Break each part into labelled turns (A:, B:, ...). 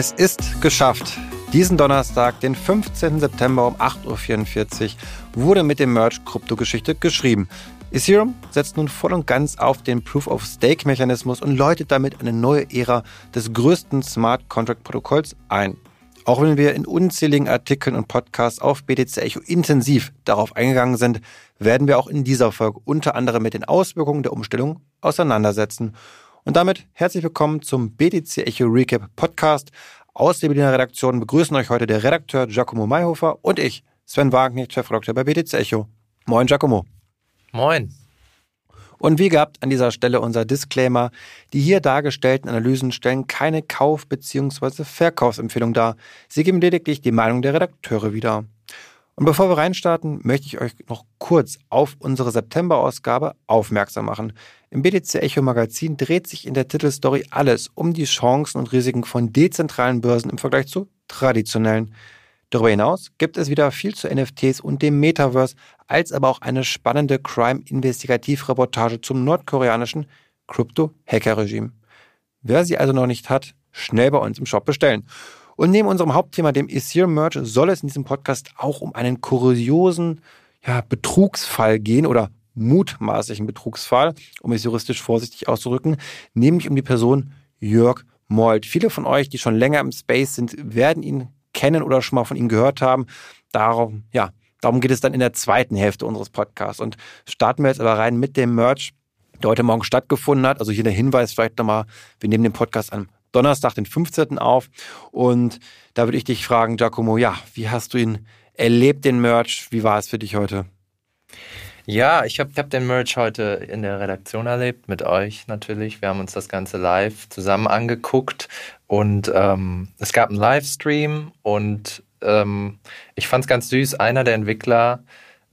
A: Es ist geschafft. Diesen Donnerstag, den 15. September um 8.44 Uhr, wurde mit dem Merge Kryptogeschichte geschrieben. Ethereum setzt nun voll und ganz auf den Proof-of-Stake-Mechanismus und läutet damit eine neue Ära des größten Smart Contract-Protokolls ein. Auch wenn wir in unzähligen Artikeln und Podcasts auf BTC Echo intensiv darauf eingegangen sind, werden wir auch in dieser Folge unter anderem mit den Auswirkungen der Umstellung auseinandersetzen. Und damit herzlich willkommen zum BTC Echo Recap Podcast. Aus der Berliner Redaktion begrüßen euch heute der Redakteur Giacomo Mayhofer und ich, Sven Wagenknecht, Chefredakteur bei BTC Echo. Moin, Giacomo.
B: Moin.
A: Und wie gehabt an dieser Stelle unser Disclaimer. Die hier dargestellten Analysen stellen keine Kauf- bzw. Verkaufsempfehlung dar. Sie geben lediglich die Meinung der Redakteure wieder. Und bevor wir reinstarten, möchte ich euch noch kurz auf unsere September-Ausgabe aufmerksam machen. Im BTC Echo Magazin dreht sich in der Titelstory alles um die Chancen und Risiken von dezentralen Börsen im Vergleich zu traditionellen. Darüber hinaus gibt es wieder viel zu NFTs und dem Metaverse, als aber auch eine spannende Crime-Investigativreportage zum nordkoreanischen Crypto-Hacker-Regime. Wer sie also noch nicht hat, schnell bei uns im Shop bestellen. Und neben unserem Hauptthema, dem Ethereum Merge, soll es in diesem Podcast auch um einen kuriosen ja, Betrugsfall gehen oder mutmaßlichen Betrugsfall, um es juristisch vorsichtig auszudrücken, nämlich um die Person Jörg Molt. Viele von euch, die schon länger im Space sind, werden ihn kennen oder schon mal von ihm gehört haben. Darum, ja, darum geht es dann in der zweiten Hälfte unseres Podcasts. Und starten wir jetzt aber rein mit dem Merch, der heute Morgen stattgefunden hat. Also hier der Hinweis vielleicht nochmal, wir nehmen den Podcast am Donnerstag, den 15. auf. Und da würde ich dich fragen, Giacomo, ja, wie hast du ihn erlebt, den Merch? Wie war es für dich heute?
B: Ja, ich habe hab den Merch heute in der Redaktion erlebt, mit euch natürlich. Wir haben uns das Ganze live zusammen angeguckt und ähm, es gab einen Livestream und ähm, ich fand es ganz süß. Einer der Entwickler,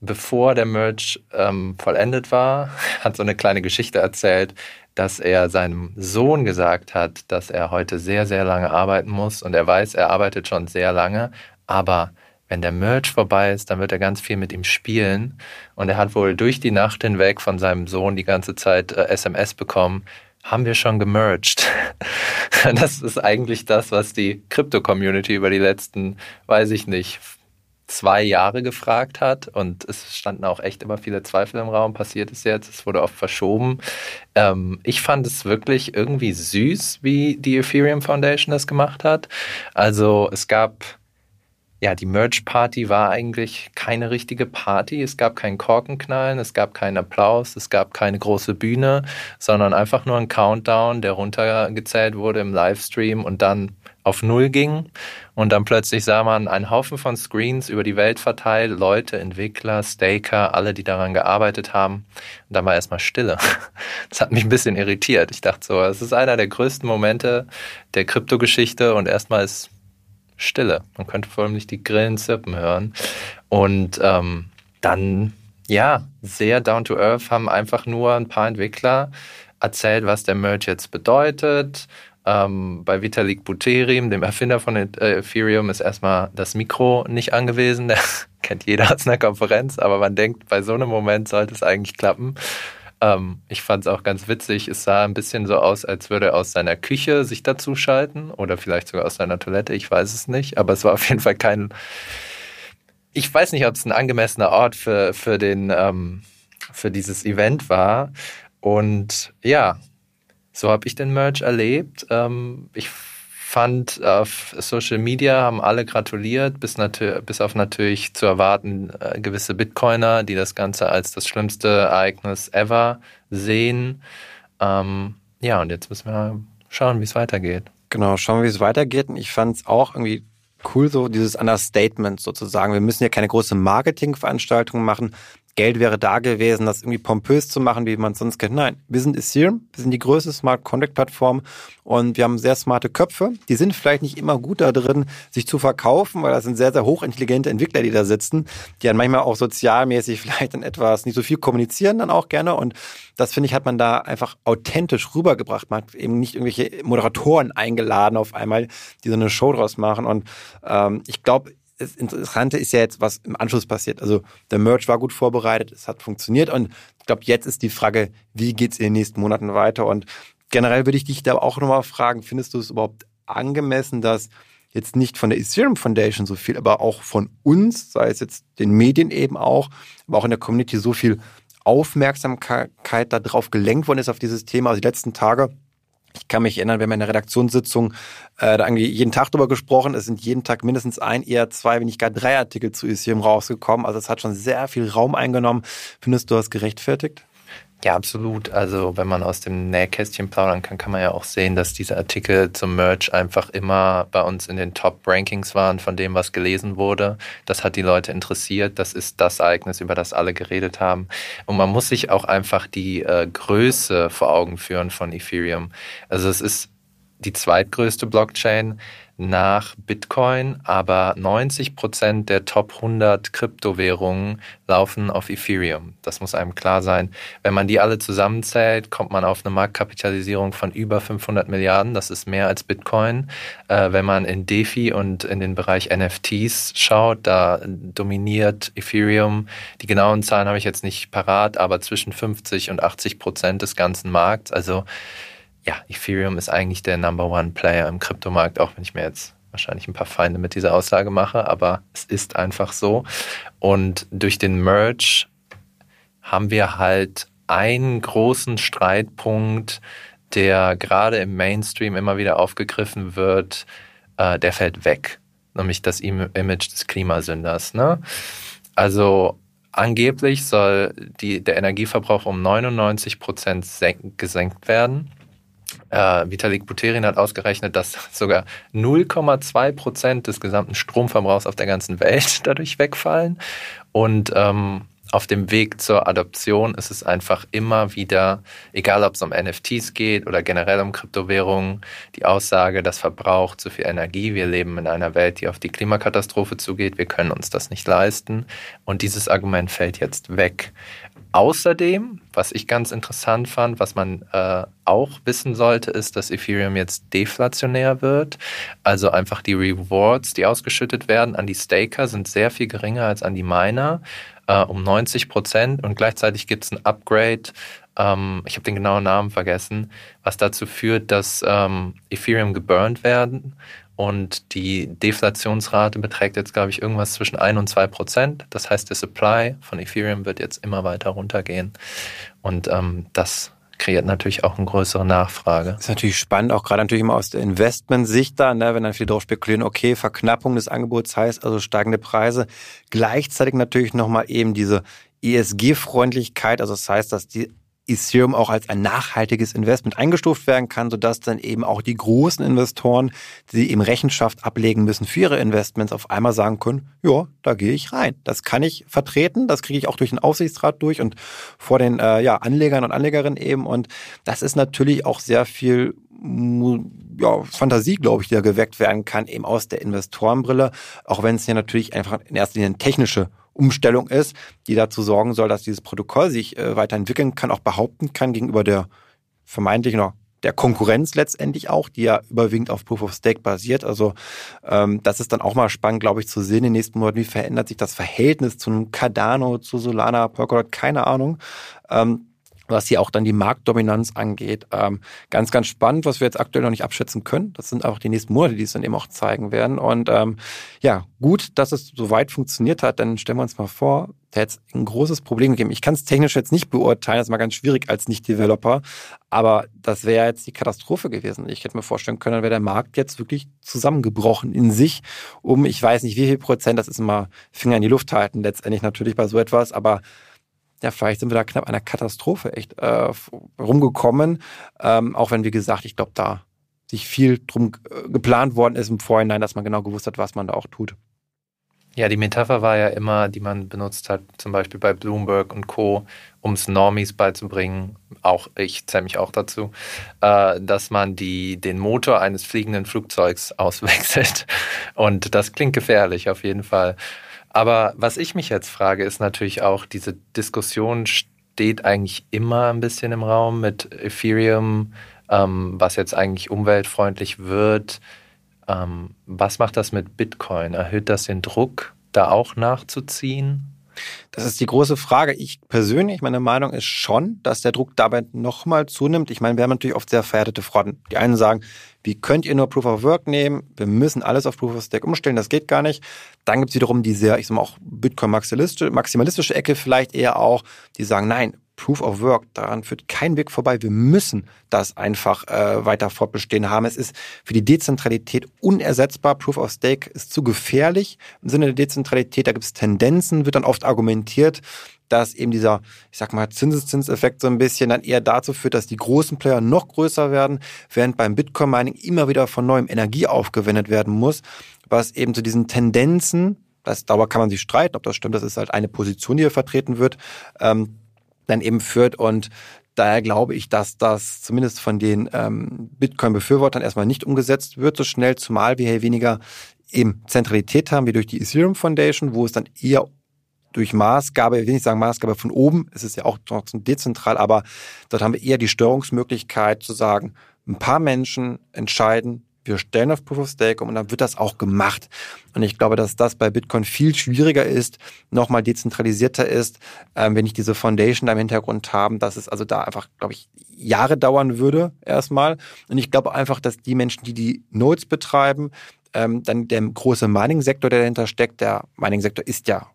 B: bevor der Merch ähm, vollendet war, hat so eine kleine Geschichte erzählt, dass er seinem Sohn gesagt hat, dass er heute sehr, sehr lange arbeiten muss und er weiß, er arbeitet schon sehr lange, aber wenn der Merch vorbei ist, dann wird er ganz viel mit ihm spielen. Und er hat wohl durch die Nacht hinweg von seinem Sohn die ganze Zeit äh, SMS bekommen. Haben wir schon gemerged? das ist eigentlich das, was die Krypto-Community über die letzten, weiß ich nicht, zwei Jahre gefragt hat und es standen auch echt immer viele Zweifel im Raum, passiert es jetzt, es wurde oft verschoben. Ähm, ich fand es wirklich irgendwie süß, wie die Ethereum Foundation das gemacht hat. Also es gab ja, die Merch-Party war eigentlich keine richtige Party. Es gab keinen Korkenknallen, es gab keinen Applaus, es gab keine große Bühne, sondern einfach nur ein Countdown, der runtergezählt wurde im Livestream und dann auf Null ging. Und dann plötzlich sah man einen Haufen von Screens über die Welt verteilt, Leute, Entwickler, Staker, alle, die daran gearbeitet haben. Und dann war erstmal Stille. Das hat mich ein bisschen irritiert. Ich dachte so, es ist einer der größten Momente der Kryptogeschichte und erstmal ist Stille. Man könnte vor allem nicht die Grillen zirpen hören. Und ähm, dann, ja, sehr down to earth haben einfach nur ein paar Entwickler erzählt, was der Merge jetzt bedeutet. Ähm, bei Vitalik Buterin, dem Erfinder von äh, Ethereum, ist erstmal das Mikro nicht angewiesen. Kennt jeder aus einer Konferenz, aber man denkt, bei so einem Moment sollte es eigentlich klappen. Ähm, ich fand es auch ganz witzig. Es sah ein bisschen so aus, als würde er aus seiner Küche sich dazuschalten oder vielleicht sogar aus seiner Toilette. Ich weiß es nicht. Aber es war auf jeden Fall kein. Ich weiß nicht, ob es ein angemessener Ort für, für, den, ähm, für dieses Event war. Und ja, so habe ich den Merch erlebt. Ähm, ich fand, auf Social Media haben alle gratuliert, bis, bis auf natürlich zu erwarten äh, gewisse Bitcoiner, die das Ganze als das schlimmste Ereignis ever sehen. Ähm, ja, und jetzt müssen wir schauen, wie es weitergeht.
A: Genau, schauen wir, wie es weitergeht. Und ich fand es auch irgendwie cool, so dieses Understatement sozusagen. Wir müssen ja keine große Marketingveranstaltung machen. Geld wäre da gewesen, das irgendwie pompös zu machen, wie man es sonst kennt. Nein, wir sind Ethereum, wir sind die größte Smart Contract Plattform und wir haben sehr smarte Köpfe. Die sind vielleicht nicht immer gut da drin, sich zu verkaufen, weil das sind sehr, sehr hochintelligente Entwickler, die da sitzen, die dann manchmal auch sozialmäßig vielleicht dann etwas nicht so viel kommunizieren dann auch gerne und das finde ich, hat man da einfach authentisch rübergebracht. Man hat eben nicht irgendwelche Moderatoren eingeladen auf einmal, die so eine Show draus machen und ähm, ich glaube, das Interessante ist ja jetzt, was im Anschluss passiert. Also der Merch war gut vorbereitet, es hat funktioniert und ich glaube, jetzt ist die Frage, wie geht es in den nächsten Monaten weiter? Und generell würde ich dich da auch nochmal fragen, findest du es überhaupt angemessen, dass jetzt nicht von der Ethereum Foundation so viel, aber auch von uns, sei es jetzt den Medien eben auch, aber auch in der Community so viel Aufmerksamkeit darauf gelenkt worden ist auf dieses Thema. Also die letzten Tage ich kann mich erinnern, wir haben in der Redaktionssitzung äh, da jeden Tag drüber gesprochen. Es sind jeden Tag mindestens ein, eher zwei, wenn nicht gar drei Artikel zu Ethereum rausgekommen. Also es hat schon sehr viel Raum eingenommen. Findest du das gerechtfertigt?
B: Ja, absolut. Also wenn man aus dem Nähkästchen plaudern kann, kann man ja auch sehen, dass diese Artikel zum Merch einfach immer bei uns in den Top-Rankings waren von dem, was gelesen wurde. Das hat die Leute interessiert. Das ist das Ereignis, über das alle geredet haben. Und man muss sich auch einfach die äh, Größe vor Augen führen von Ethereum. Also es ist die zweitgrößte Blockchain nach Bitcoin, aber 90 Prozent der Top 100 Kryptowährungen laufen auf Ethereum. Das muss einem klar sein. Wenn man die alle zusammenzählt, kommt man auf eine Marktkapitalisierung von über 500 Milliarden. Das ist mehr als Bitcoin. Äh, wenn man in DeFi und in den Bereich NFTs schaut, da dominiert Ethereum. Die genauen Zahlen habe ich jetzt nicht parat, aber zwischen 50 und 80 Prozent des ganzen Markts. Also ja, Ethereum ist eigentlich der Number One Player im Kryptomarkt, auch wenn ich mir jetzt wahrscheinlich ein paar Feinde mit dieser Aussage mache, aber es ist einfach so. Und durch den Merge haben wir halt einen großen Streitpunkt, der gerade im Mainstream immer wieder aufgegriffen wird, äh, der fällt weg, nämlich das Image des Klimasünders. Ne? Also angeblich soll die, der Energieverbrauch um 99 Prozent gesenkt werden. Äh, Vitalik Buterin hat ausgerechnet, dass sogar 0,2 Prozent des gesamten Stromverbrauchs auf der ganzen Welt dadurch wegfallen. Und ähm, auf dem Weg zur Adoption ist es einfach immer wieder, egal ob es um NFTs geht oder generell um Kryptowährungen, die Aussage, das verbraucht zu viel Energie. Wir leben in einer Welt, die auf die Klimakatastrophe zugeht. Wir können uns das nicht leisten. Und dieses Argument fällt jetzt weg. Außerdem, was ich ganz interessant fand, was man äh, auch wissen sollte, ist, dass Ethereum jetzt deflationär wird. Also einfach die Rewards, die ausgeschüttet werden an die Staker, sind sehr viel geringer als an die Miner, äh, um 90 Prozent. Und gleichzeitig gibt es ein Upgrade, ähm, ich habe den genauen Namen vergessen, was dazu führt, dass ähm, Ethereum geburnt werden und die Deflationsrate beträgt jetzt, glaube ich, irgendwas zwischen 1 und 2 Prozent. Das heißt, der Supply von Ethereum wird jetzt immer weiter runtergehen. Und ähm, das kreiert natürlich auch eine größere Nachfrage.
A: Das ist natürlich spannend, auch gerade natürlich immer aus der Investmentsicht da, ne, wenn dann viele darauf spekulieren, okay, Verknappung des Angebots heißt also steigende Preise. Gleichzeitig natürlich nochmal eben diese ESG-Freundlichkeit, also das heißt, dass die Ethereum auch als ein nachhaltiges Investment eingestuft werden kann, sodass dann eben auch die großen Investoren, die eben Rechenschaft ablegen müssen für ihre Investments, auf einmal sagen können, ja, da gehe ich rein. Das kann ich vertreten, das kriege ich auch durch den Aufsichtsrat durch und vor den äh, ja, Anlegern und Anlegerinnen eben. Und das ist natürlich auch sehr viel ja, Fantasie, glaube ich, die da geweckt werden kann, eben aus der Investorenbrille, auch wenn es ja natürlich einfach in erster Linie eine technische Umstellung ist, die dazu sorgen soll, dass dieses Protokoll sich äh, weiterentwickeln kann, auch behaupten kann gegenüber der vermeintlichen oder der Konkurrenz letztendlich auch, die ja überwiegend auf Proof of Stake basiert. Also ähm, das ist dann auch mal spannend, glaube ich, zu sehen in den nächsten Monaten, wie verändert sich das Verhältnis zu einem Cardano, zu Solana, Polkadot, keine Ahnung. Ähm, was hier auch dann die Marktdominanz angeht. Ähm, ganz, ganz spannend, was wir jetzt aktuell noch nicht abschätzen können. Das sind auch die nächsten Monate, die es dann eben auch zeigen werden. Und ähm, ja, gut, dass es so weit funktioniert hat, dann stellen wir uns mal vor, da hätte es ein großes Problem gegeben. Ich kann es technisch jetzt nicht beurteilen, das ist mal ganz schwierig als Nicht-Developer, aber das wäre jetzt die Katastrophe gewesen. Ich hätte mir vorstellen können, dann wäre der Markt jetzt wirklich zusammengebrochen in sich, um, ich weiß nicht wie viel Prozent, das ist immer Finger in die Luft halten, letztendlich natürlich bei so etwas, aber ja, vielleicht sind wir da knapp einer Katastrophe echt äh, rumgekommen. Ähm, auch wenn, wie gesagt, ich glaube, da sich viel drum äh, geplant worden ist im Vorhinein, dass man genau gewusst hat, was man da auch tut.
B: Ja, die Metapher war ja immer, die man benutzt hat, zum Beispiel bei Bloomberg und Co., um es Normies beizubringen, auch ich zähle mich auch dazu, äh, dass man die, den Motor eines fliegenden Flugzeugs auswechselt. Und das klingt gefährlich auf jeden Fall. Aber was ich mich jetzt frage, ist natürlich auch, diese Diskussion steht eigentlich immer ein bisschen im Raum mit Ethereum, ähm, was jetzt eigentlich umweltfreundlich wird. Ähm, was macht das mit Bitcoin? Erhöht das den Druck, da auch nachzuziehen?
A: Das ist die große Frage. Ich persönlich, meine Meinung ist schon, dass der Druck dabei nochmal zunimmt. Ich meine, wir haben natürlich oft sehr verhärtete Fronten. Die einen sagen, wie könnt ihr nur Proof of Work nehmen? Wir müssen alles auf Proof of Stake umstellen, das geht gar nicht. Dann gibt es wiederum die sehr, ich sag mal auch Bitcoin-maximalistische maximalistische Ecke vielleicht eher auch, die sagen, nein, Proof of Work, daran führt kein Weg vorbei. Wir müssen das einfach äh, weiter fortbestehen haben. Es ist für die Dezentralität unersetzbar. Proof of Stake ist zu gefährlich im Sinne der Dezentralität. Da gibt es Tendenzen, wird dann oft argumentiert, dass eben dieser, ich sag mal, Zinseszinseffekt so ein bisschen dann eher dazu führt, dass die großen Player noch größer werden, während beim Bitcoin-Mining immer wieder von neuem Energie aufgewendet werden muss, was eben zu diesen Tendenzen, das, darüber kann man sich streiten, ob das stimmt, das ist halt eine Position, die hier vertreten wird, ähm, dann eben führt. Und daher glaube ich, dass das zumindest von den ähm, Bitcoin-Befürwortern erstmal nicht umgesetzt wird so schnell, zumal wir hier weniger eben Zentralität haben wie durch die Ethereum Foundation, wo es dann eher durch Maßgabe, ich will nicht sagen Maßgabe von oben, es ist ja auch trotzdem dezentral, aber dort haben wir eher die Störungsmöglichkeit zu sagen, ein paar Menschen entscheiden, wir stellen auf Proof of Stake um und dann wird das auch gemacht. Und ich glaube, dass das bei Bitcoin viel schwieriger ist, nochmal dezentralisierter ist, ähm, wenn ich diese Foundation da im Hintergrund haben, dass es also da einfach, glaube ich, Jahre dauern würde erstmal. Und ich glaube einfach, dass die Menschen, die die Nodes betreiben, ähm, dann der große Mining-Sektor, der dahinter steckt, der Mining-Sektor ist ja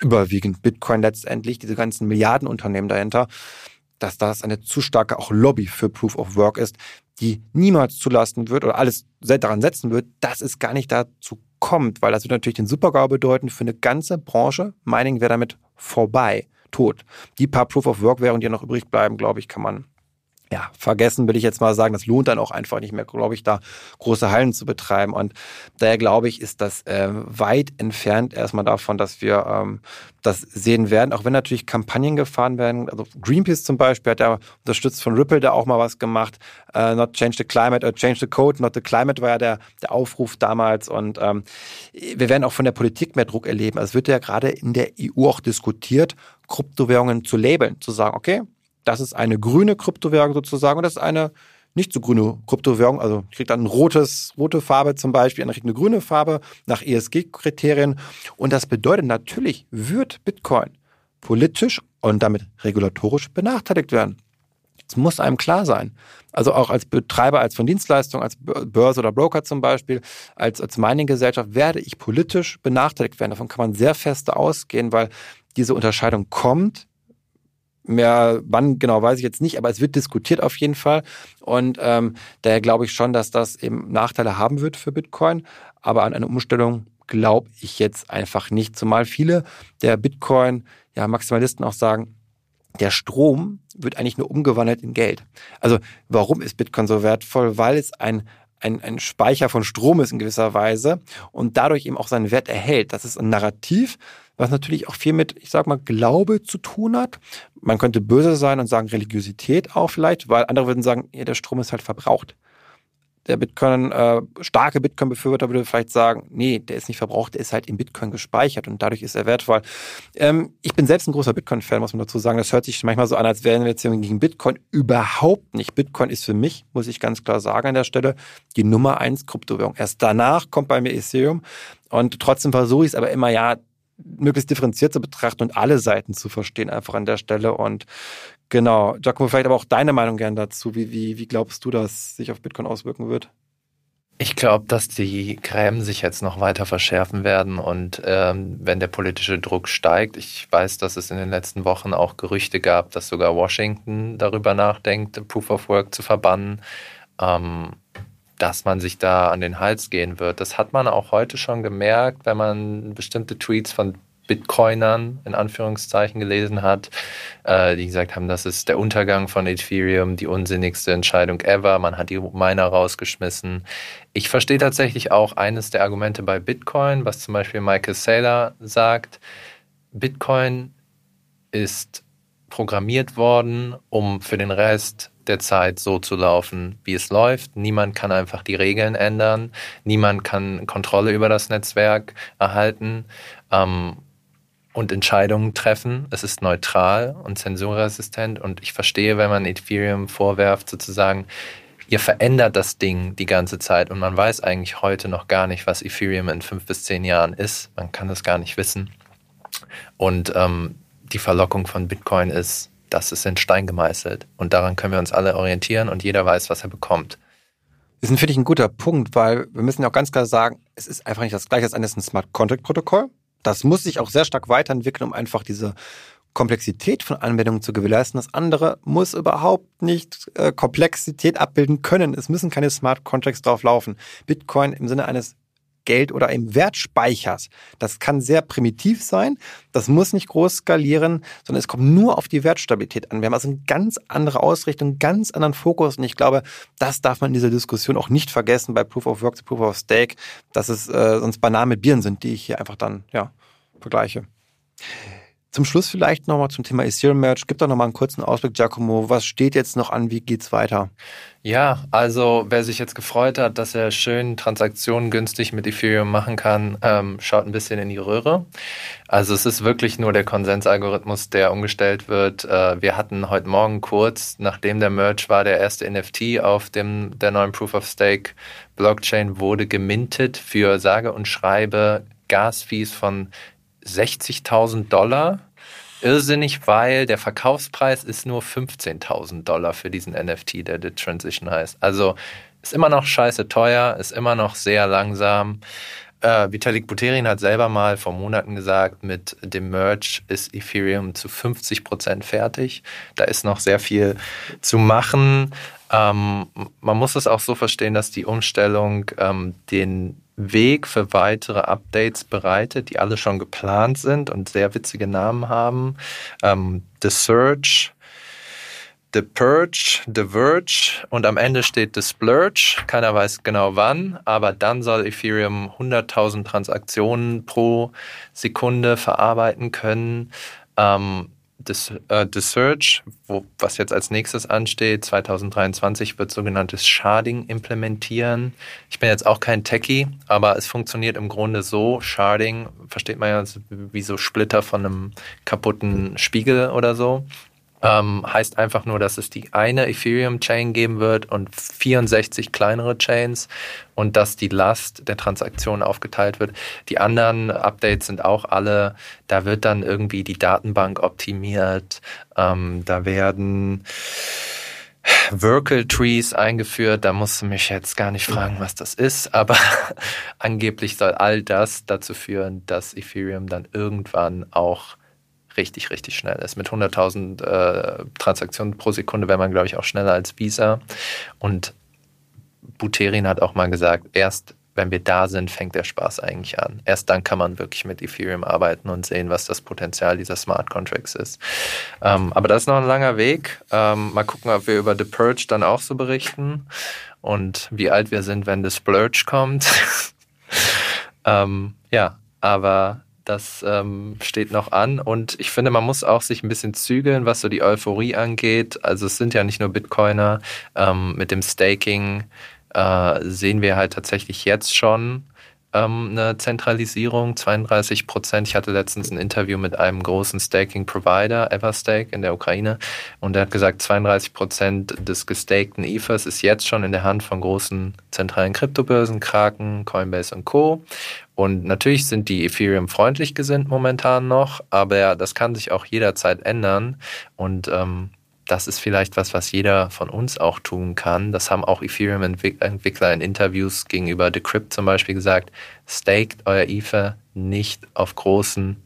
A: überwiegend Bitcoin letztendlich, diese ganzen Milliardenunternehmen dahinter, dass das eine zu starke auch Lobby für Proof of Work ist, die niemals zulassen wird oder alles daran setzen wird, dass es gar nicht dazu kommt, weil das wird natürlich den Supergau bedeuten für eine ganze Branche. Mining wäre damit vorbei, tot. Die paar Proof of Work Währungen, die noch übrig bleiben, glaube ich, kann man ja, vergessen will ich jetzt mal sagen, das lohnt dann auch einfach nicht mehr, glaube ich, da große Hallen zu betreiben. Und daher glaube ich, ist das äh, weit entfernt erstmal davon, dass wir ähm, das sehen werden, auch wenn natürlich Kampagnen gefahren werden. Also Greenpeace zum Beispiel hat ja unterstützt von Ripple da auch mal was gemacht. Äh, not change the climate, or change the code, not the climate war ja der, der Aufruf damals. Und ähm, wir werden auch von der Politik mehr Druck erleben. Also es wird ja gerade in der EU auch diskutiert, Kryptowährungen zu labeln, zu sagen, okay, das ist eine grüne Kryptowährung sozusagen und das ist eine nicht so grüne Kryptowährung, also kriegt dann ein rotes, rote Farbe zum Beispiel, eine kriegt eine grüne Farbe nach ESG-Kriterien. Und das bedeutet natürlich, wird Bitcoin politisch und damit regulatorisch benachteiligt werden. Das muss einem klar sein. Also auch als Betreiber, als von Dienstleistungen, als Börse oder Broker zum Beispiel, als, als Mining-Gesellschaft werde ich politisch benachteiligt werden. Davon kann man sehr fest ausgehen, weil diese Unterscheidung kommt Mehr, wann genau weiß ich jetzt nicht, aber es wird diskutiert auf jeden Fall. Und ähm, daher glaube ich schon, dass das eben Nachteile haben wird für Bitcoin. Aber an eine Umstellung glaube ich jetzt einfach nicht. Zumal viele der Bitcoin, ja, auch sagen, der Strom wird eigentlich nur umgewandelt in Geld. Also warum ist Bitcoin so wertvoll? Weil es ein ein, ein Speicher von Strom ist in gewisser Weise und dadurch eben auch seinen Wert erhält. Das ist ein Narrativ, was natürlich auch viel mit, ich sag mal, Glaube zu tun hat. Man könnte böse sein und sagen Religiosität auch vielleicht, weil andere würden sagen, ja, der Strom ist halt verbraucht. Der Bitcoin, äh, starke Bitcoin-Befürworter würde vielleicht sagen, nee, der ist nicht verbraucht, der ist halt in Bitcoin gespeichert und dadurch ist er wertvoll. Ähm, ich bin selbst ein großer Bitcoin-Fan, muss man dazu sagen. Das hört sich manchmal so an, als wären wir jetzt gegen Bitcoin. Überhaupt nicht. Bitcoin ist für mich, muss ich ganz klar sagen an der Stelle, die Nummer eins Kryptowährung. Erst danach kommt bei mir Ethereum. Und trotzdem versuche ich es aber immer, ja, möglichst differenziert zu betrachten und alle Seiten zu verstehen, einfach an der Stelle. Und genau, Giacomo, vielleicht aber auch deine Meinung gern dazu. Wie, wie, wie glaubst du, dass sich auf Bitcoin auswirken wird?
B: Ich glaube, dass die Gräben sich jetzt noch weiter verschärfen werden und ähm, wenn der politische Druck steigt, ich weiß, dass es in den letzten Wochen auch Gerüchte gab, dass sogar Washington darüber nachdenkt, Proof of Work zu verbannen. Ähm, dass man sich da an den Hals gehen wird. Das hat man auch heute schon gemerkt, wenn man bestimmte Tweets von Bitcoinern in Anführungszeichen gelesen hat, äh, die gesagt haben, das ist der Untergang von Ethereum, die unsinnigste Entscheidung ever. Man hat die Miner rausgeschmissen. Ich verstehe tatsächlich auch eines der Argumente bei Bitcoin, was zum Beispiel Michael Saylor sagt. Bitcoin ist programmiert worden, um für den Rest der Zeit so zu laufen, wie es läuft. Niemand kann einfach die Regeln ändern. Niemand kann Kontrolle über das Netzwerk erhalten ähm, und Entscheidungen treffen. Es ist neutral und zensurresistent. Und ich verstehe, wenn man Ethereum vorwerft, sozusagen, ihr verändert das Ding die ganze Zeit und man weiß eigentlich heute noch gar nicht, was Ethereum in fünf bis zehn Jahren ist. Man kann das gar nicht wissen. Und ähm, die Verlockung von Bitcoin ist, das ist in Stein gemeißelt. Und daran können wir uns alle orientieren und jeder weiß, was er bekommt.
A: Das ist, finde ich, ein guter Punkt, weil wir müssen ja auch ganz klar sagen, es ist einfach nicht das gleiche als ein Smart Contract Protokoll. Das muss sich auch sehr stark weiterentwickeln, um einfach diese Komplexität von Anwendungen zu gewährleisten. Das andere muss überhaupt nicht äh, Komplexität abbilden können. Es müssen keine Smart Contracts drauf laufen. Bitcoin im Sinne eines Geld oder im Wertspeichers. Das kann sehr primitiv sein. Das muss nicht groß skalieren, sondern es kommt nur auf die Wertstabilität an. Wir haben also eine ganz andere Ausrichtung, einen ganz anderen Fokus. Und ich glaube, das darf man in dieser Diskussion auch nicht vergessen bei Proof of Work zu Proof of Stake, dass es äh, sonst banale Bieren sind, die ich hier einfach dann ja, vergleiche. Zum Schluss vielleicht nochmal zum Thema Ethereum Merge. Gib doch nochmal einen kurzen Ausblick, Giacomo. Was steht jetzt noch an? Wie geht's weiter?
B: Ja, also wer sich jetzt gefreut hat, dass er schön Transaktionen günstig mit Ethereum machen kann, ähm, schaut ein bisschen in die Röhre. Also es ist wirklich nur der Konsensalgorithmus, der umgestellt wird. Äh, wir hatten heute Morgen kurz, nachdem der Merge war, der erste NFT auf dem der neuen Proof of Stake Blockchain wurde gemintet für sage und schreibe Gasfees von 60.000 Dollar. Irrsinnig, weil der Verkaufspreis ist nur 15.000 Dollar für diesen NFT, der The Transition heißt. Also ist immer noch scheiße teuer, ist immer noch sehr langsam. Äh, Vitalik Buterin hat selber mal vor Monaten gesagt, mit dem Merge ist Ethereum zu 50 Prozent fertig. Da ist noch sehr viel zu machen. Ähm, man muss es auch so verstehen, dass die Umstellung ähm, den Weg für weitere Updates bereitet, die alle schon geplant sind und sehr witzige Namen haben. Ähm, The Search, The Purge, The Verge und am Ende steht The Splurge. Keiner weiß genau wann, aber dann soll Ethereum 100.000 Transaktionen pro Sekunde verarbeiten können. Ähm, äh, The Search, wo, was jetzt als nächstes ansteht, 2023 wird sogenanntes Sharding implementieren. Ich bin jetzt auch kein Techie, aber es funktioniert im Grunde so. Sharding versteht man ja wie so Splitter von einem kaputten Spiegel oder so. Ähm, heißt einfach nur, dass es die eine Ethereum-Chain geben wird und 64 kleinere Chains und dass die Last der Transaktion aufgeteilt wird. Die anderen Updates sind auch alle, da wird dann irgendwie die Datenbank optimiert, ähm, da werden Workel Trees eingeführt. Da musst du mich jetzt gar nicht fragen, was das ist, aber angeblich soll all das dazu führen, dass Ethereum dann irgendwann auch richtig, richtig schnell ist. Mit 100.000 äh, Transaktionen pro Sekunde wäre man, glaube ich, auch schneller als Visa. Und Buterin hat auch mal gesagt, erst wenn wir da sind, fängt der Spaß eigentlich an. Erst dann kann man wirklich mit Ethereum arbeiten und sehen, was das Potenzial dieser Smart Contracts ist. Ähm, aber das ist noch ein langer Weg. Ähm, mal gucken, ob wir über The Purge dann auch so berichten und wie alt wir sind, wenn The Splurge kommt. ähm, ja, aber das ähm, steht noch an und ich finde, man muss auch sich ein bisschen zügeln, was so die Euphorie angeht. Also es sind ja nicht nur Bitcoiner. Ähm, mit dem Staking äh, sehen wir halt tatsächlich jetzt schon ähm, eine Zentralisierung, 32 Prozent. Ich hatte letztens ein Interview mit einem großen Staking-Provider, Everstake in der Ukraine, und der hat gesagt, 32 Prozent des gestakten Ethers ist jetzt schon in der Hand von großen zentralen Kryptobörsen, Kraken, Coinbase und Co. Und natürlich sind die Ethereum freundlich gesinnt momentan noch, aber das kann sich auch jederzeit ändern. Und ähm, das ist vielleicht was, was jeder von uns auch tun kann. Das haben auch Ethereum-Entwickler in Interviews gegenüber Decrypt zum Beispiel gesagt. Staked euer Ether nicht auf großen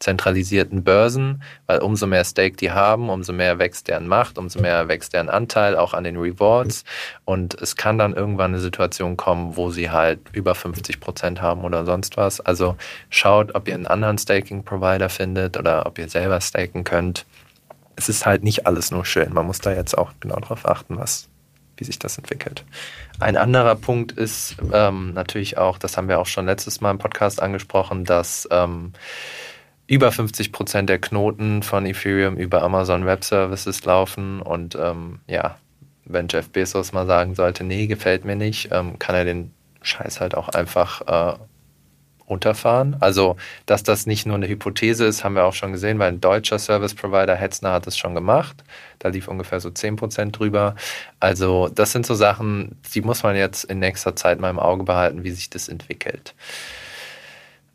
B: zentralisierten Börsen, weil umso mehr Stake die haben, umso mehr wächst deren Macht, umso mehr wächst deren Anteil auch an den Rewards. Und es kann dann irgendwann eine Situation kommen, wo sie halt über 50 Prozent haben oder sonst was. Also schaut, ob ihr einen anderen Staking-Provider findet oder ob ihr selber staken könnt. Es ist halt nicht alles nur schön. Man muss da jetzt auch genau darauf achten, was, wie sich das entwickelt. Ein anderer Punkt ist ähm, natürlich auch, das haben wir auch schon letztes Mal im Podcast angesprochen, dass ähm, über 50 Prozent der Knoten von Ethereum über Amazon Web Services laufen. Und ähm, ja, wenn Jeff Bezos mal sagen sollte, nee, gefällt mir nicht, ähm, kann er den Scheiß halt auch einfach äh, runterfahren. Also, dass das nicht nur eine Hypothese ist, haben wir auch schon gesehen, weil ein deutscher Service Provider, Hetzner, hat es schon gemacht. Da lief ungefähr so 10 Prozent drüber. Also, das sind so Sachen, die muss man jetzt in nächster Zeit mal im Auge behalten, wie sich das entwickelt.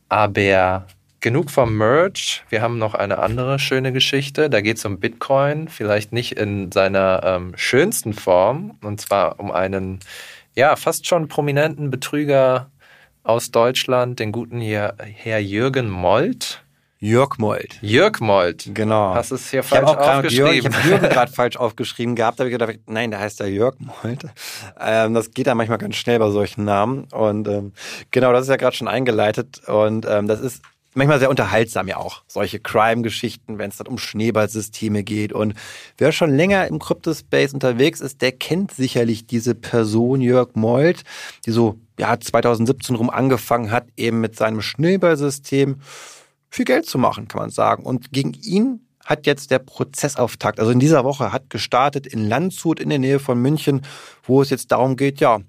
B: Aber genug vom Merch. Wir haben noch eine andere schöne Geschichte. Da geht es um Bitcoin, vielleicht nicht in seiner ähm, schönsten Form, und zwar um einen, ja, fast schon prominenten Betrüger aus Deutschland, den guten hier, Herr Jürgen Molt.
A: Jörg Molt.
B: Jörg Molt.
A: Genau.
B: Hast es hier falsch ich aufgeschrieben?
A: Jörg, ich habe Jürgen gerade falsch aufgeschrieben gehabt. Da habe ich gedacht, nein, der heißt ja Jörg Molt. Ähm, das geht ja manchmal ganz schnell bei solchen Namen. Und ähm, genau, das ist ja gerade schon eingeleitet. Und ähm, das ist manchmal sehr unterhaltsam ja auch. Solche Crime-Geschichten, wenn es dann um Schneeballsysteme geht. Und wer schon länger im Crypto-Space unterwegs ist, der kennt sicherlich diese Person Jörg Molt, die so ja 2017 rum angefangen hat, eben mit seinem Schneeballsystem viel Geld zu machen, kann man sagen. Und gegen ihn hat jetzt der Prozessauftakt, also in dieser Woche hat gestartet in Landshut in der Nähe von München, wo es jetzt darum geht, ja,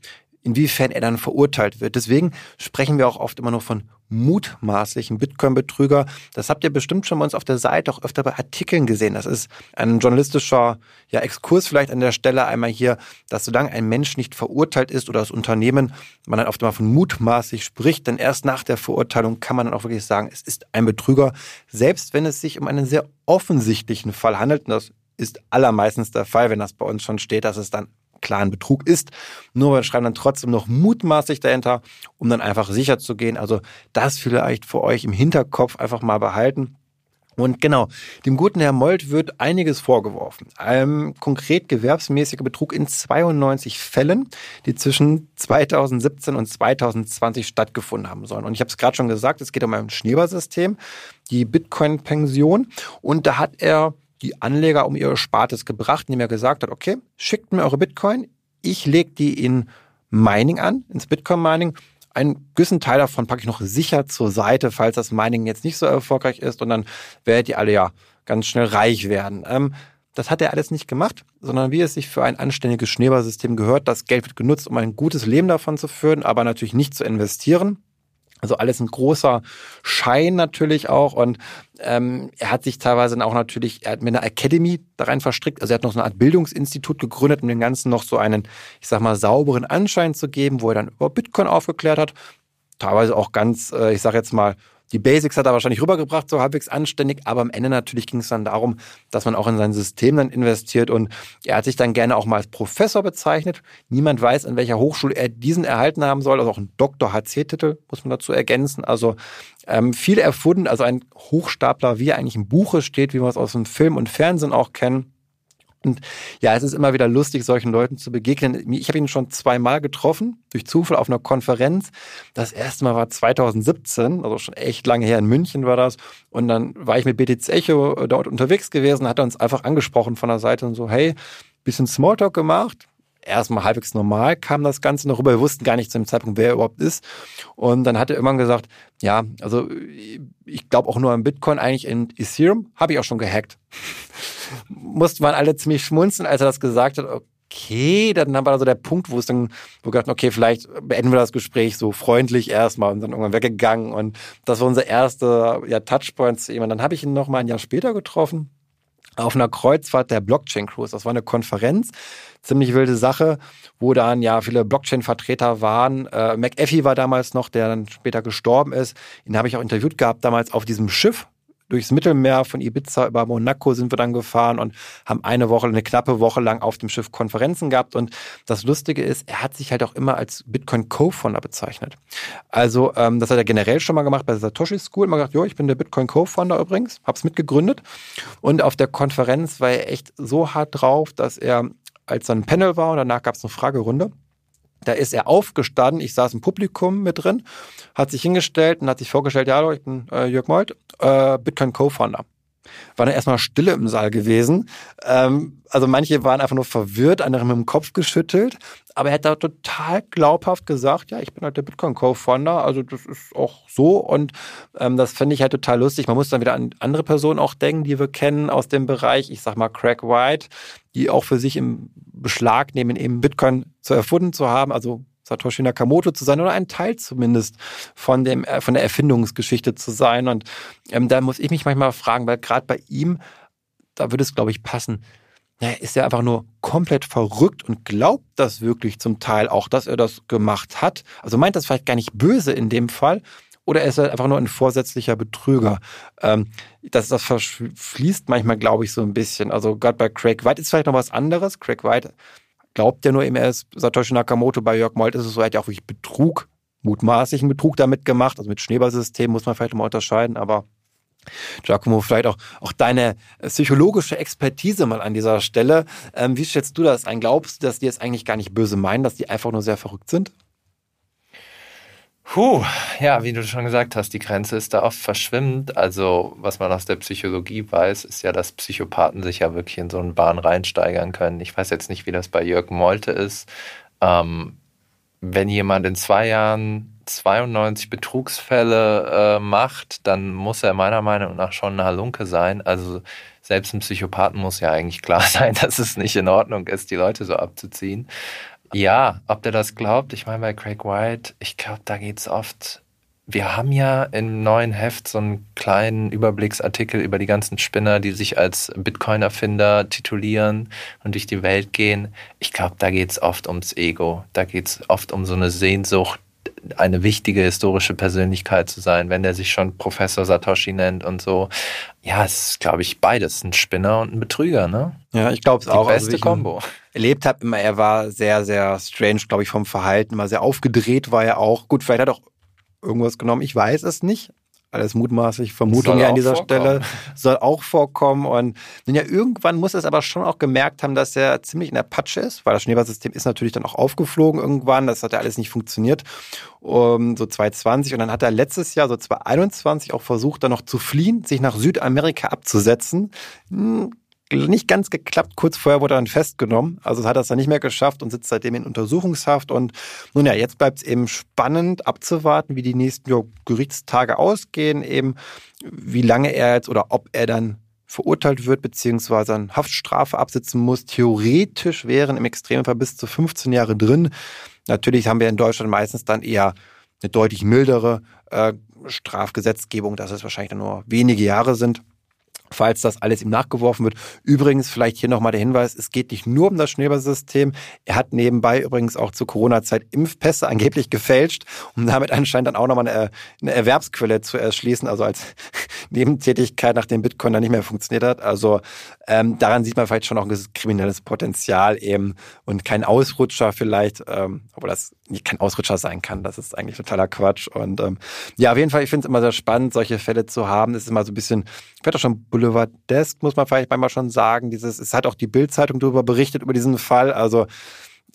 A: inwiefern er dann verurteilt wird. Deswegen sprechen wir auch oft immer nur von mutmaßlichen Bitcoin-Betrüger. Das habt ihr bestimmt schon bei uns auf der Seite auch öfter bei Artikeln gesehen. Das ist ein journalistischer ja, Exkurs vielleicht an der Stelle einmal hier, dass solange ein Mensch nicht verurteilt ist oder das Unternehmen, man dann oft mal von mutmaßlich spricht, denn erst nach der Verurteilung kann man dann auch wirklich sagen, es ist ein Betrüger, selbst wenn es sich um einen sehr offensichtlichen Fall handelt. Und das ist allermeistens der Fall, wenn das bei uns schon steht, dass es dann klaren Betrug ist. Nur wir schreiben dann trotzdem noch mutmaßlich dahinter, um dann einfach sicher zu gehen. Also das vielleicht für euch im Hinterkopf einfach mal behalten. Und genau, dem guten Herr Molt wird einiges vorgeworfen. Ähm, konkret gewerbsmäßiger Betrug in 92 Fällen, die zwischen 2017 und 2020 stattgefunden haben sollen. Und ich habe es gerade schon gesagt, es geht um ein Schneeballsystem, die Bitcoin-Pension. Und da hat er die Anleger um ihr Erspartes gebracht, indem er gesagt hat, okay, schickt mir eure Bitcoin, ich lege die in Mining an, ins Bitcoin-Mining. Einen gewissen Teil davon packe ich noch sicher zur Seite, falls das Mining jetzt nicht so erfolgreich ist und dann werdet ihr alle ja ganz schnell reich werden. Ähm, das hat er alles nicht gemacht, sondern wie es sich für ein anständiges Schneeballsystem gehört. Das Geld wird genutzt, um ein gutes Leben davon zu führen, aber natürlich nicht zu investieren. Also alles ein großer Schein natürlich auch. Und ähm, er hat sich teilweise auch natürlich, er hat mit einer Academy da rein verstrickt. Also er hat noch so eine Art Bildungsinstitut gegründet, um dem Ganzen noch so einen, ich sag mal, sauberen Anschein zu geben, wo er dann über Bitcoin aufgeklärt hat. Teilweise auch ganz, äh, ich sag jetzt mal, die Basics hat er wahrscheinlich rübergebracht, so halbwegs anständig, aber am Ende natürlich ging es dann darum, dass man auch in sein System dann investiert und er hat sich dann gerne auch mal als Professor bezeichnet. Niemand weiß, an welcher Hochschule er diesen erhalten haben soll, also auch ein Doktor-HC-Titel muss man dazu ergänzen. Also ähm, viel erfunden, also ein Hochstapler, wie er eigentlich im Buche steht, wie wir es aus dem Film und Fernsehen auch kennen. Und ja, es ist immer wieder lustig, solchen Leuten zu begegnen. Ich habe ihn schon zweimal getroffen, durch Zufall auf einer Konferenz. Das erste Mal war 2017, also schon echt lange her in München war das. Und dann war ich mit BTC Echo dort unterwegs gewesen, hat er uns einfach angesprochen von der Seite und so, hey, bisschen Smalltalk gemacht, erstmal halbwegs normal kam das Ganze noch rüber. Wir wussten gar nicht zu dem Zeitpunkt, wer er überhaupt ist. Und dann hat er irgendwann gesagt, ja, also ich glaube auch nur an Bitcoin, eigentlich in Ethereum habe ich auch schon gehackt. Mussten man alle ziemlich schmunzeln, als er das gesagt hat. Okay, dann war so der Punkt, wo es dann, wo wir gedacht, okay, vielleicht beenden wir das Gespräch so freundlich erstmal und dann irgendwann weggegangen. Und das war unser erster ja, Touchpoint zu ihm. Und dann habe ich ihn noch mal ein Jahr später getroffen auf einer Kreuzfahrt der Blockchain Cruise. Das war eine Konferenz, ziemlich wilde Sache, wo dann ja viele Blockchain-Vertreter waren. Äh, McAfee war damals noch, der dann später gestorben ist. Ihn habe ich auch interviewt gehabt damals auf diesem Schiff, durchs Mittelmeer von Ibiza über Monaco sind wir dann gefahren und haben eine Woche, eine knappe Woche lang auf dem Schiff Konferenzen gehabt. Und das Lustige ist, er hat sich halt auch immer als Bitcoin Co-Founder bezeichnet. Also ähm, das hat er generell schon mal gemacht bei Satoshi School. Immer gesagt, jo, ich bin der Bitcoin Co-Founder übrigens, hab's mitgegründet. Und auf der Konferenz war er echt so hart drauf, dass er als dann ein Panel war und danach gab es eine Fragerunde, da ist er aufgestanden, ich saß im Publikum mit drin, hat sich hingestellt und hat sich vorgestellt, ja, hallo, ich bin äh, Jörg Molt, äh, Bitcoin Co-Founder. War dann erstmal Stille im Saal gewesen. Ähm, also manche waren einfach nur verwirrt, andere mit dem Kopf geschüttelt. Aber er hat da total glaubhaft gesagt, ja, ich bin halt der Bitcoin-Co-Founder, also das ist auch so. Und ähm, das finde ich halt total lustig. Man muss dann wieder an andere Personen auch denken, die wir kennen aus dem Bereich. Ich sag mal Craig White, die auch für sich im Beschlag nehmen, eben Bitcoin zu erfunden zu haben, also Satoshi Nakamoto zu sein oder ein Teil zumindest von dem äh, von der Erfindungsgeschichte zu sein. Und ähm, da muss ich mich manchmal fragen, weil gerade bei ihm, da würde es, glaube ich, passen. Ja, ist er einfach nur komplett verrückt und glaubt das wirklich zum Teil auch, dass er das gemacht hat. Also meint das vielleicht gar nicht böse in dem Fall. Oder ist er einfach nur ein vorsätzlicher Betrüger? Ähm, das, das verschließt manchmal, glaube ich, so ein bisschen. Also gerade bei Craig White ist vielleicht noch was anderes. Craig White glaubt ja nur er ist Satoshi Nakamoto. Bei Jörg Molt ist es so, er hat ja auch wirklich Betrug, mutmaßlichen Betrug damit gemacht. Also mit Schneeballsystem muss man vielleicht mal unterscheiden, aber Giacomo, vielleicht auch, auch deine psychologische Expertise mal an dieser Stelle. Ähm, wie schätzt du das ein? Glaubst du, dass die es eigentlich gar nicht böse meinen, dass die einfach nur sehr verrückt sind?
B: Puh, ja, wie du schon gesagt hast, die Grenze ist da oft verschwimmend. Also, was man aus der Psychologie weiß, ist ja, dass Psychopathen sich ja wirklich in so eine Bahn reinsteigern können. Ich weiß jetzt nicht, wie das bei Jörg Molte ist. Ähm, wenn jemand in zwei Jahren 92 Betrugsfälle äh, macht, dann muss er meiner Meinung nach schon eine Halunke sein. Also selbst ein Psychopathen muss ja eigentlich klar sein, dass es nicht in Ordnung ist, die Leute so abzuziehen. Ja, ob der das glaubt, ich meine bei Craig White, ich glaube, da geht es oft. Wir haben ja im neuen Heft so einen kleinen Überblicksartikel über die ganzen Spinner, die sich als Bitcoin-Erfinder titulieren und durch die Welt gehen. Ich glaube, da geht es oft ums Ego. Da geht es oft um so eine Sehnsucht, eine wichtige historische Persönlichkeit zu sein, wenn der sich schon Professor Satoshi nennt und so. Ja, es ist, glaube ich, beides, ein Spinner und ein Betrüger, ne?
A: Ja, ich glaube es auch.
B: Die beste also, Kombo.
A: Erlebt habe immer, er war sehr, sehr strange, glaube ich, vom Verhalten, immer sehr aufgedreht war er auch. Gut, vielleicht hat er auch irgendwas genommen, ich weiß es nicht alles mutmaßlich, Vermutungen ja an dieser vorkommen. Stelle, soll auch vorkommen. Und ja, irgendwann muss es aber schon auch gemerkt haben, dass er ziemlich in der Patsche ist, weil das Schneeballsystem ist natürlich dann auch aufgeflogen irgendwann. Das hat ja alles nicht funktioniert. Um, so 2020. Und dann hat er letztes Jahr, so 2021, auch versucht, dann noch zu fliehen, sich nach Südamerika abzusetzen. Hm, nicht ganz geklappt. Kurz vorher wurde er dann festgenommen. Also hat er es dann nicht mehr geschafft und sitzt seitdem in Untersuchungshaft. Und nun ja, jetzt bleibt es eben spannend abzuwarten, wie die nächsten ja, Gerichtstage ausgehen, eben wie lange er jetzt oder ob er dann verurteilt wird, beziehungsweise eine Haftstrafe absitzen muss. Theoretisch wären im Extremfall bis zu 15 Jahre drin. Natürlich haben wir in Deutschland meistens dann eher eine deutlich mildere äh, Strafgesetzgebung, dass es wahrscheinlich nur wenige Jahre sind falls das alles ihm nachgeworfen wird. Übrigens, vielleicht hier nochmal der Hinweis, es geht nicht nur um das Schneeballsystem. Er hat nebenbei übrigens auch zur Corona-Zeit Impfpässe angeblich gefälscht, um damit anscheinend dann auch nochmal eine, Erwerbsquelle zu erschließen, also als Nebentätigkeit, nachdem Bitcoin dann nicht mehr funktioniert hat. Also ähm, daran sieht man vielleicht schon auch ein kriminelles Potenzial eben und kein Ausrutscher vielleicht, ähm, obwohl das nicht kein Ausrutscher sein kann. Das ist eigentlich totaler Quatsch. Und ähm, ja, auf jeden Fall, ich finde es immer sehr spannend, solche Fälle zu haben. Das ist immer so ein bisschen, vielleicht auch schon Boulevard-desk, muss man vielleicht manchmal schon sagen. Dieses, es hat auch die Bild-Zeitung darüber berichtet, über diesen Fall. Also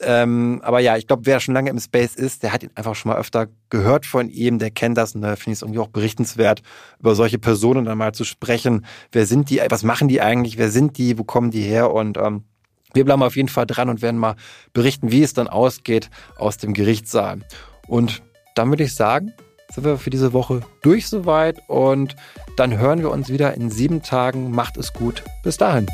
A: ähm, aber ja, ich glaube, wer schon lange im Space ist, der hat ihn einfach schon mal öfter gehört von ihm, der kennt das und da finde ich es irgendwie auch berichtenswert, über solche Personen dann mal zu sprechen. Wer sind die, was machen die eigentlich, wer sind die, wo kommen die her und ähm, wir bleiben auf jeden Fall dran und werden mal berichten, wie es dann ausgeht aus dem Gerichtssaal. Und dann würde ich sagen, sind wir für diese Woche durch soweit und dann hören wir uns wieder in sieben Tagen. Macht es gut. Bis dahin.